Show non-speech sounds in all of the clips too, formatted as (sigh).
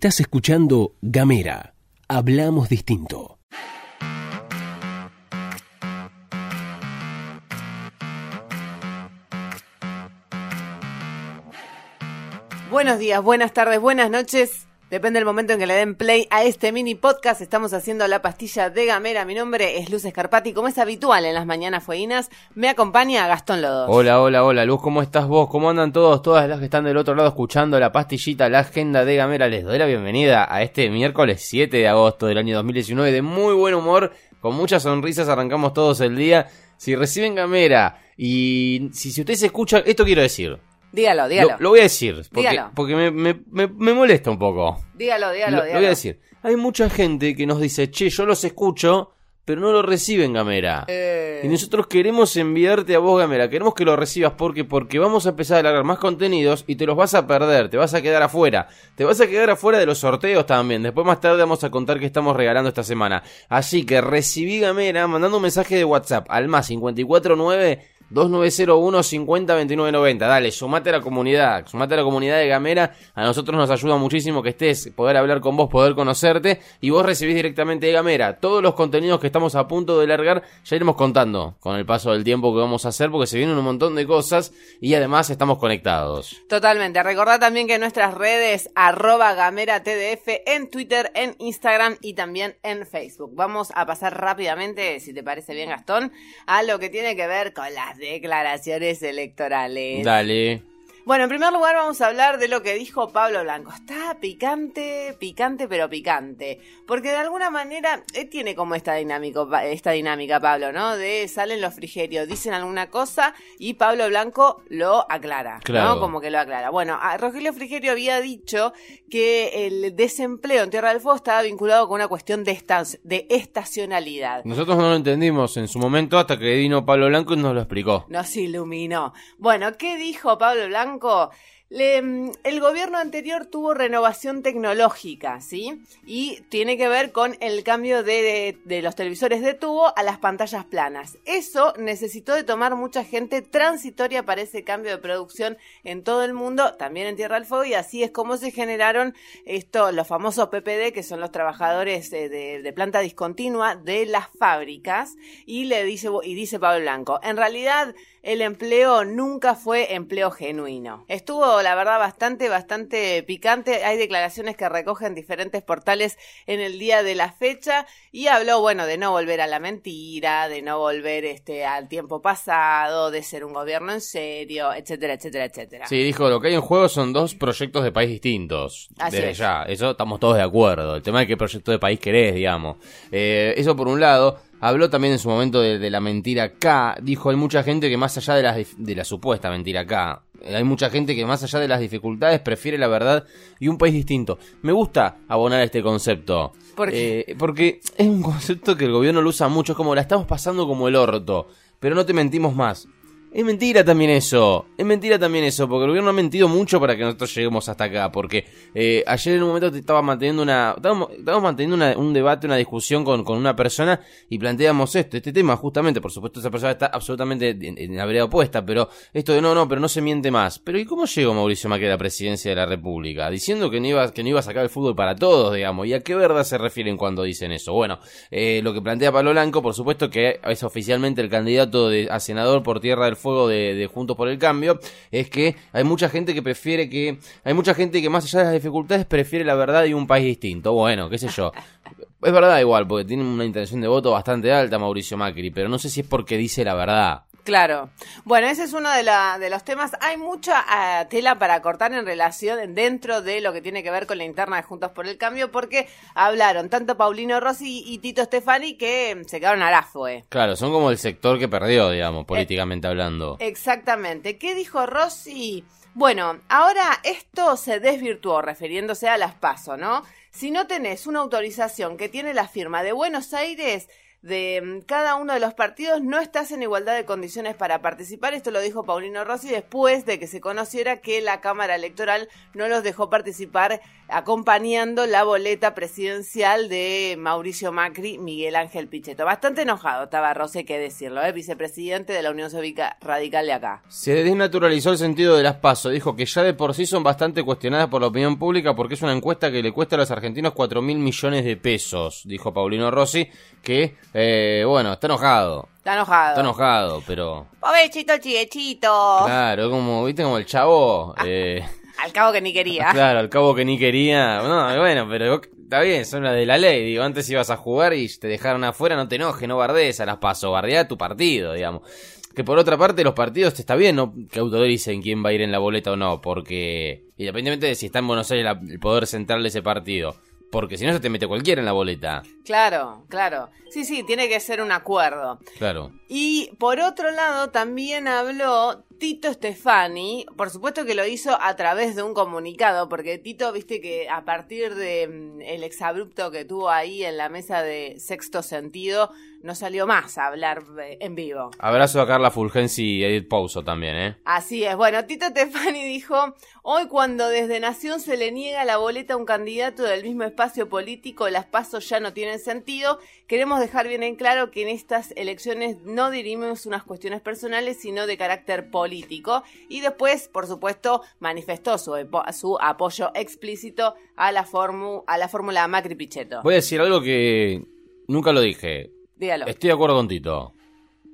Estás escuchando Gamera. Hablamos distinto. Buenos días, buenas tardes, buenas noches. Depende del momento en que le den play a este mini podcast. Estamos haciendo la pastilla de Gamera. Mi nombre es Luz Escarpati. Como es habitual en las mañanas fueguinas, me acompaña Gastón Lodo. Hola, hola, hola, Luz, ¿cómo estás vos? ¿Cómo andan todos, todas las que están del otro lado escuchando la pastillita, la agenda de Gamera? Les doy la bienvenida a este miércoles 7 de agosto del año 2019 de muy buen humor, con muchas sonrisas, arrancamos todos el día. Si reciben Gamera y si, si ustedes escuchan, esto quiero decir. Dígalo, dígalo. Lo, lo voy a decir, porque, Dígalo. porque me, me- me- me molesta un poco. Dígalo, dígalo, lo, lo dígalo. voy a decir. Hay mucha gente que nos dice, che, yo los escucho, pero no lo reciben Gamera. Eh, Y nosotros queremos enviarte a vos, Gamera. Queremos que lo recibas porque porque vamos a empezar a largar más contenidos y te los vas a perder, te vas a quedar afuera. Te vas a quedar afuera de los sorteos también. Después más tarde vamos a contar qué estamos regalando esta semana. Así que recibí Gamera mandando un mensaje de WhatsApp al más 549 2901 502990. Dale, sumate a la comunidad, sumate a la comunidad de Gamera. A nosotros nos ayuda muchísimo que estés, poder hablar con vos, poder conocerte. Y vos recibís directamente de Gamera todos los contenidos que estamos a punto de largar. Ya iremos contando con el paso del tiempo que vamos a hacer, porque se vienen un montón de cosas y además estamos conectados. Totalmente. Recordad también que nuestras redes, arroba gamera TDF, en Twitter, en Instagram y también en Facebook. Vamos a pasar rápidamente, si te parece bien, Gastón, a lo que tiene que ver con las declaraciones electorales. Dale. Bueno, en primer lugar vamos a hablar de lo que dijo Pablo Blanco. Está picante, picante, pero picante. Porque de alguna manera él tiene como esta, dinámico, esta dinámica, Pablo, ¿no? De salen los frigerios, dicen alguna cosa y Pablo Blanco lo aclara, Claro. ¿no? Como que lo aclara. Bueno, a Rogelio Frigerio había dicho que el desempleo en Tierra del Fuego estaba vinculado con una cuestión de, de estacionalidad. Nosotros no lo entendimos en su momento hasta que vino Pablo Blanco y nos lo explicó. Nos iluminó. Bueno, ¿qué dijo Pablo Blanco? 过. Le- mm, el gobierno anterior tuvo renovación tecnológica, ¿sí? Y tiene que ver con el cambio de, los televisores de tubo a las pantallas planas. Eso necesitó de tomar mucha gente transitoria para ese cambio de producción en todo el mundo, también en Tierra del Fuego, y así es como se generaron esto, los famosos PPD, que son los trabajadores eh, de, de planta discontinua de las fábricas, y le dice, y dice Pablo Blanco, en realidad el empleo nunca fue empleo genuino. Estuvo, la verdad, bastante, bastante picante. Hay declaraciones que recogen diferentes portales en el día de la fecha y habló, bueno, de no volver a la mentira, de no volver este al tiempo pasado, de ser un gobierno en serio, etcétera, etcétera, etcétera. Sí, dijo, lo que hay en juego son dos proyectos de país distintos. Así Desde es. ya, eso estamos todos de acuerdo. El tema de qué proyecto de país querés, digamos. Eh, eso por un lado. Habló también en su momento de, de la mentira K. Dijo, hay mucha gente que más allá de la, de la supuesta mentira K, hay mucha gente que más allá de las dificultades prefiere la verdad y un país distinto. Me gusta abonar este concepto. ¿Por qué? Eh, porque es un concepto que el gobierno lo usa mucho. Es como la estamos pasando como el orto. Pero no te mentimos más. Es mentira también eso, es mentira también eso, porque el gobierno ha mentido mucho para que nosotros lleguemos hasta acá, porque eh, ayer en un momento te estaba manteniendo una, estábamos, estábamos manteniendo una- un debate, una discusión con, con una persona y planteamos esto, este tema justamente, por supuesto esa persona está absolutamente en, la vereda opuesta, pero esto de no, no, pero no se miente más. Pero ¿y cómo llegó Mauricio Macri a la presidencia de la República? Diciendo que no iba, que no iba a sacar el fútbol para todos, digamos, ¿y a qué verdad se refieren cuando dicen eso? Bueno, eh, lo que plantea Pablo Blanco, por supuesto que es oficialmente el candidato de, a senador por Tierra del Fuego de, Juntos por el Cambio, es que hay mucha gente que prefiere que, hay mucha gente que más allá de las dificultades prefiere la verdad y un país distinto. Bueno, qué sé yo. Es verdad igual, porque tiene una intención de voto bastante alta Mauricio Macri, pero no sé si es porque dice la verdad. Claro. Bueno, ese es uno de, la- de los temas. Hay mucha ah, tela para cortar en relación dentro de lo que tiene que ver con la interna de Juntos por el Cambio, porque hablaron tanto Paulino Rossi y Tito Stefani que se quedaron a la fue. Claro, son como el sector que perdió, digamos, políticamente hablando. Exactamente. ¿Qué dijo Rossi? Bueno, ahora esto se desvirtuó refiriéndose a las PASO, ¿no? Si no tenés una autorización que tiene la firma de Buenos Aires, de mm, cada uno de los partidos no estás en igualdad de condiciones para participar. Esto lo dijo Paulino Rossi después de que se conociera que la Cámara Electoral no los dejó participar acompañando la boleta presidencial de Mauricio Macri, Miguel Ángel Pichetto. Bastante enojado estaba Rossi, que decirlo, ¿eh? vicepresidente de la Unión Cívica Radical de acá. Se desnaturalizó el sentido de las pasos. Dijo que ya de por sí son bastante cuestionadas por la opinión pública porque es una encuesta que le cuesta a los argentinos 4 mil millones de pesos, dijo Paulino Rossi, que, eh, bueno, está enojado. Está enojado. Está enojado, pero... Pobrecito chiechito. Claro, como, viste, como el chavo... Eh, (laughs) Al cabo que ni quería. (laughs) Claro, al cabo que ni quería. No, bueno, pero está bien, son las de la ley. Digo, antes ibas a jugar y te dejaron afuera, no te enojes, no bardees a las paso, bardea tu partido, digamos. Que por otra parte, los partidos está bien ¿no? que autoricen quién va a ir en la boleta o no, porque independientemente de si está en Buenos Aires la- el poder central de ese partido, porque si no se te mete cualquiera en la boleta. Claro, claro. Sí, sí, tiene que ser un acuerdo. Claro. Y por otro lado, también habló Tito Stefani, por supuesto que lo hizo a través de un comunicado, porque Tito, viste que a partir de mm, el exabrupto que tuvo ahí en la mesa de sexto sentido, no salió más a hablar eh, en vivo. Abrazo a Carla Fulgensi y Edith Pouso también, ¿eh? Así es. Bueno, Tito Stefani dijo, hoy cuando desde Nación se le niega la boleta a un candidato del mismo espacio político, las pasos ya no tienen sentido. Queremos dejar bien en claro que en estas elecciones no dirimimos unas cuestiones personales, sino de carácter político. Y después, por supuesto, manifestó su, su apoyo explícito a la, formu- a la fórmula Macri-Pichetto. Voy a decir algo que nunca lo dije. Dígalo. Estoy de acuerdo con Tito.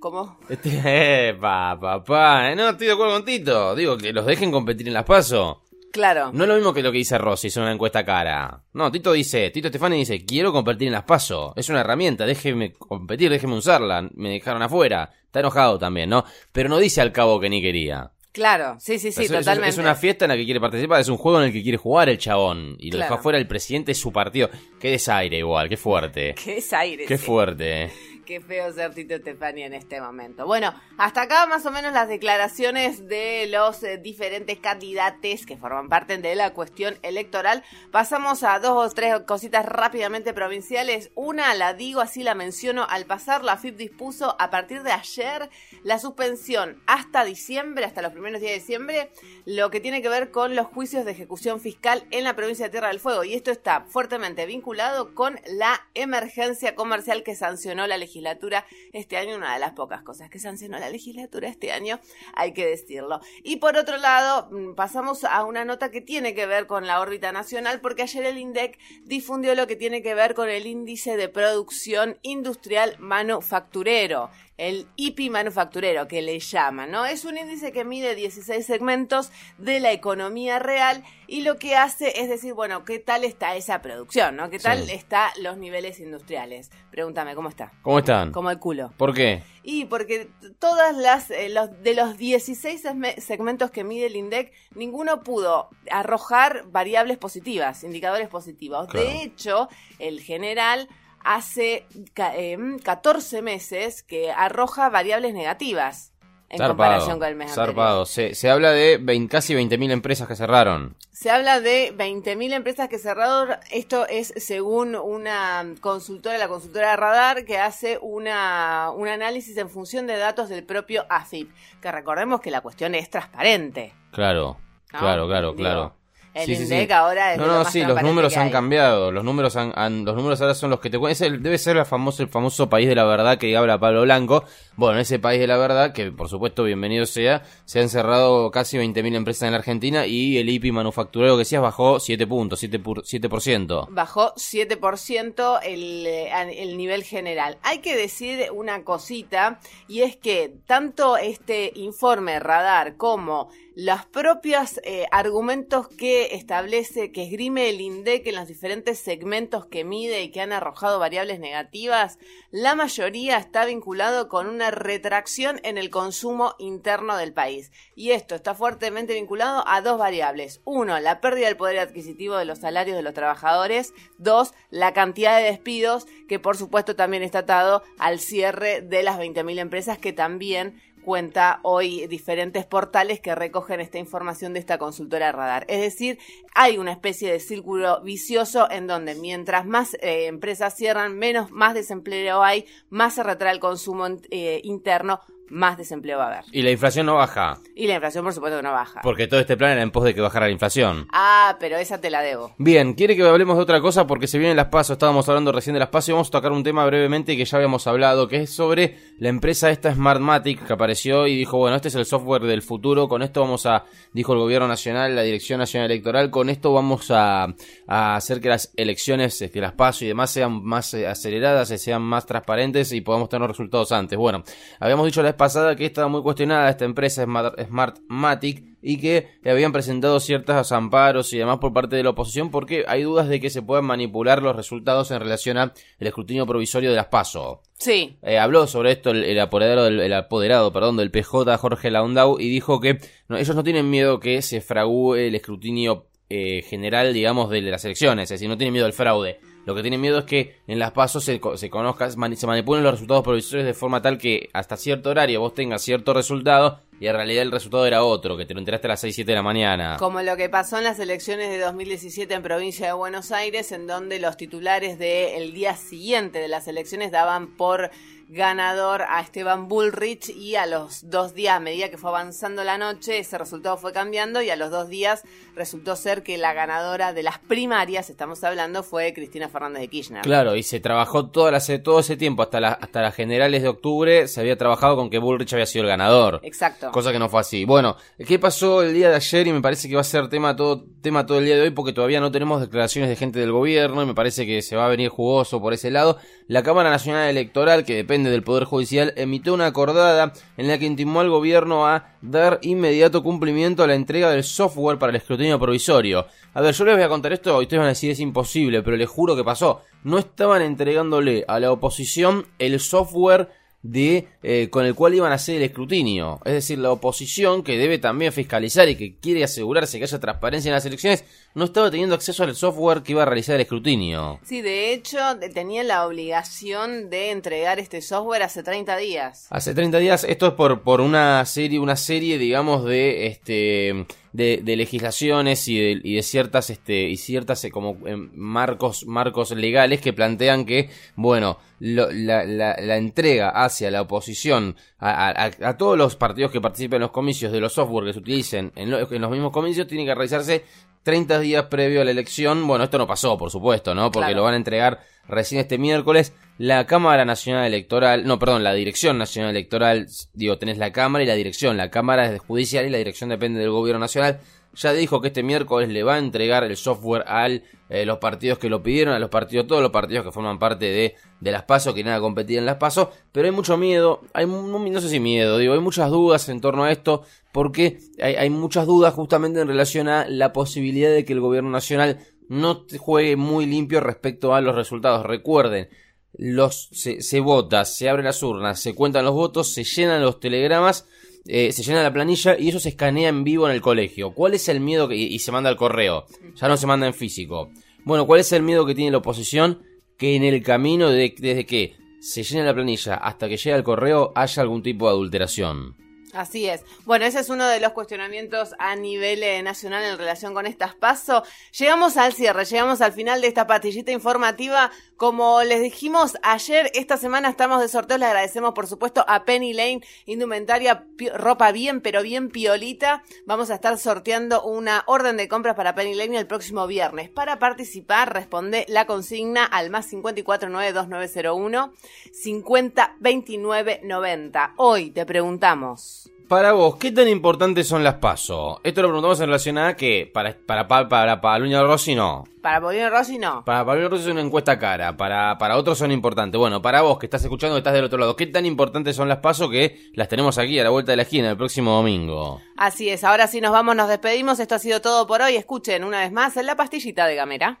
¿Cómo? Estoy... (laughs) Epa, papá. No, estoy de acuerdo con Tito. Digo, que los dejen competir en las PASO. Claro. No es lo mismo que lo que dice Rossi, es una encuesta cara. No, Tito dice, Tito Stefani dice, quiero competir en las PASO. Es una herramienta, déjeme competir, déjeme usarla. Me dejaron afuera. Está enojado también, ¿no? Pero no dice al cabo que ni quería. Claro, sí, sí, sí, es, totalmente. es una fiesta en la que quiere participar, es un juego en el que quiere jugar el chabón. Y lo Claro. dejó afuera el presidente de su partido. Qué desaire igual, qué fuerte. Qué desaire. Qué sí. fuerte. Qué feo ser Tito Estefani en este momento. Bueno, hasta acá más o menos las declaraciones de los eh, diferentes candidatos que forman parte de la cuestión electoral. Pasamos a dos o tres cositas rápidamente provinciales. Una, la digo así, la menciono al pasar, la FIP dispuso a partir de ayer la suspensión hasta diciembre, hasta los primeros días de diciembre, lo que tiene que ver con los juicios de ejecución fiscal en la provincia de Tierra del Fuego. Y esto está fuertemente vinculado con la emergencia comercial que sancionó la legislatura este año, una de las pocas cosas que sancionó la legislatura este año, hay que decirlo. Y por otro lado, mm, pasamos a una nota que tiene que ver con la órbita nacional, porque ayer el INDEC difundió lo que tiene que ver con el índice de producción industrial manufacturero el IPI manufacturero que le llaman, ¿no? Es un índice que mide 16 segmentos de la economía real y lo que hace es decir, bueno, ¿qué tal está esa producción, ¿no? ¿Qué tal Sí. está los niveles industriales? Pregúntame, ¿cómo está? ¿Cómo están? Como el culo. ¿Por qué? Y porque todas las eh, los, de los 16 segme- segmentos que mide el INDEC, ninguno pudo arrojar variables positivas, indicadores positivos. Claro. De hecho, el general hace ca- em, 14 meses que arroja variables negativas en comparación con el mes zarpado. anterior. Se, se habla de 20 casi 20.000 empresas que cerraron. Se habla de 20.000 empresas que cerraron. Esto es según una consultora, la consultora Radar, que hace una, un análisis en función de datos del propio AFIP. Que recordemos que la cuestión es transparente. Claro, ¿no? claro, claro, Digo, claro. El Sí, INDEC sí. ahora es No, lo no, más sí, los números han cambiado. Los números han, han- los números ahora son los que te cuentan. Debe ser el famoso, el famoso país de la verdad que habla Pablo Blanco. Bueno, en ese país de la verdad, que por supuesto bienvenido sea, se han cerrado casi 20.000 empresas en la Argentina y el IPI manufacturero que decías bajó 7 puntos, 7%. Por, 7%. Bajó 7% el, eh, el nivel general. Hay que decir una cosita, y es que tanto este informe radar como los propios eh, argumentos que establece, que esgrime el INDEC en los diferentes segmentos que mide y que han arrojado variables negativas, la mayoría está vinculado con una retracción en el consumo interno del país. Y esto está fuertemente vinculado a dos variables. Uno, la pérdida del poder adquisitivo de los salarios de los trabajadores. Dos, la cantidad de despidos, que por supuesto también está atado al cierre de las 20.000 empresas que también cuenta hoy diferentes portales que recogen esta información de esta consultora radar. Es decir, hay una especie de círculo vicioso en donde mientras más eh, empresas cierran, menos más desempleo hay, más se retrae el consumo eh, interno, más desempleo va a haber. Y la inflación no baja. Y la inflación, por supuesto, que no baja. Porque todo este plan era en pos de que bajara la inflación. Ah, pero esa te la debo. Bien, quiere que hablemos de otra cosa porque se vienen las pasos. Estábamos hablando recién de las pasos y vamos a tocar un tema brevemente que ya habíamos hablado, que es sobre la empresa esta Smartmatic que apareció y dijo, bueno, este es el software del futuro. Con esto vamos a, dijo el gobierno nacional, la Dirección Nacional Electoral, con esto vamos a, a hacer que las elecciones, que las pasos y demás sean más eh, aceleradas, sean más transparentes y podamos tener resultados antes. Bueno, habíamos dicho la pasada que estaba muy cuestionada esta empresa Smartmatic y que le habían presentado ciertos amparos y demás por parte de la oposición porque hay dudas de que se puedan manipular los resultados en relación al escrutinio provisorio de las PASO. Sí. Eh, habló sobre esto el, apoderado, del, el apoderado perdón, del PJ, Jorge Laundau, y dijo que ellos no tienen miedo que se fragúe el escrutinio eh, general, digamos, de las elecciones, es decir, no tienen miedo al fraude lo que tiene miedo es que en las pasos se, se conozca, se manipulen los resultados provisorios de forma tal que hasta cierto horario vos tengas cierto resultado y en realidad el resultado era otro, que te lo enteraste a las 6, 7 de la mañana. Como lo que pasó en las elecciones de 2017 en provincia de Buenos Aires, en donde los titulares del día siguiente de las elecciones daban por ganador a Esteban Bullrich y a los dos días, a medida que fue avanzando la noche, ese resultado fue cambiando y a los dos días resultó ser que la ganadora de las primarias, estamos hablando, fue Cristina Fernández de Kirchner. Claro, y se trabajó todo, todo ese tiempo, hasta, la, hasta las generales de octubre, se había trabajado con que Bullrich había sido el ganador. Exacto. Cosa que no fue así. Bueno, ¿qué pasó el día de ayer? Y me parece que va a ser tema todo, tema todo el día de hoy porque todavía no tenemos declaraciones de gente del gobierno y me parece que se va a venir jugoso por ese lado. La Cámara Nacional Electoral, que depende del Poder Judicial, emitió una acordada en la que intimó al gobierno a dar inmediato cumplimiento a la entrega del software para el escrutinio provisorio. A ver, yo les voy a contar esto y ustedes van a decir es imposible, pero les juro que pasó. No estaban entregándole a la oposición el software de eh, con el cual iban a hacer el escrutinio. Es decir, la oposición, que debe también fiscalizar y que quiere asegurarse que haya transparencia en las elecciones, no estaba teniendo acceso al software que iba a realizar el escrutinio. Sí, de hecho, tenía la obligación de entregar este software hace 30 días. Hace 30 días, esto es por, por una serie, una serie, digamos, de este de, legislaciones y de, y de, ciertas este y ciertas eh, como em, marcos marcos legales que plantean que bueno la, la, entrega hacia la oposición a, a, todos los partidos que participen en los comicios de los software que se utilicen en, en los mismos comicios tiene que realizarse 30 días previo a la elección. Bueno, esto no pasó, por supuesto, ¿no? Porque lo van a entregar recién este miércoles. La Cámara Nacional Electoral, no, perdón, la Dirección Nacional Electoral, digo, tenés la Cámara y la Dirección. La Cámara es judicial y la Dirección depende del Gobierno Nacional ya dijo que este miércoles le va a entregar el software a eh, los partidos que lo pidieron, a los partidos, todos los partidos que forman parte de, de las PASO, que nada competir en las PASO, pero hay mucho miedo, hay no sé si miedo, digo, hay muchas dudas en torno a esto, porque hay, hay muchas dudas justamente en relación a la posibilidad de que el gobierno nacional no juegue muy limpio respecto a los resultados. Recuerden, los se, se vota, se abren las urnas, se cuentan los votos, se llenan los telegramas eh, se llena la planilla y eso se escanea en vivo en el colegio. ¿Cuál es el miedo que, y se manda al correo? Ya no se manda en físico. Bueno, ¿cuál es el miedo que tiene la oposición? Que en el camino desde que se llena la planilla hasta que llega al correo haya algún tipo de adulteración. Así es. Bueno, ese es uno de los cuestionamientos a nivel eh, nacional en relación con estas pasos. Llegamos al cierre, llegamos al final de esta patillita informativa. Como les dijimos ayer, esta semana estamos de sorteo. Le agradecemos, por supuesto, a Penny Lane, indumentaria, ropa bien, pero bien piolita. Vamos a estar sorteando una orden de compras para Penny Lane el próximo viernes. Para participar, responde la consigna al más 5492901 502990. Hoy te preguntamos. Para vos, ¿qué tan importantes son las PASO? Esto lo preguntamos en relación a que para, para, para, para Paulino Rossi no. Para Paulino Rossi no. Para Paulino Rossi es una encuesta cara, para, para otros son importantes. Bueno, para vos que estás escuchando, que estás del otro lado, ¿qué tan importantes son las PASO que las tenemos aquí a la vuelta de la esquina el próximo domingo? Así es, ahora sí nos vamos, nos despedimos. Esto ha sido todo por hoy. Escuchen una vez más en la pastillita de Gamera.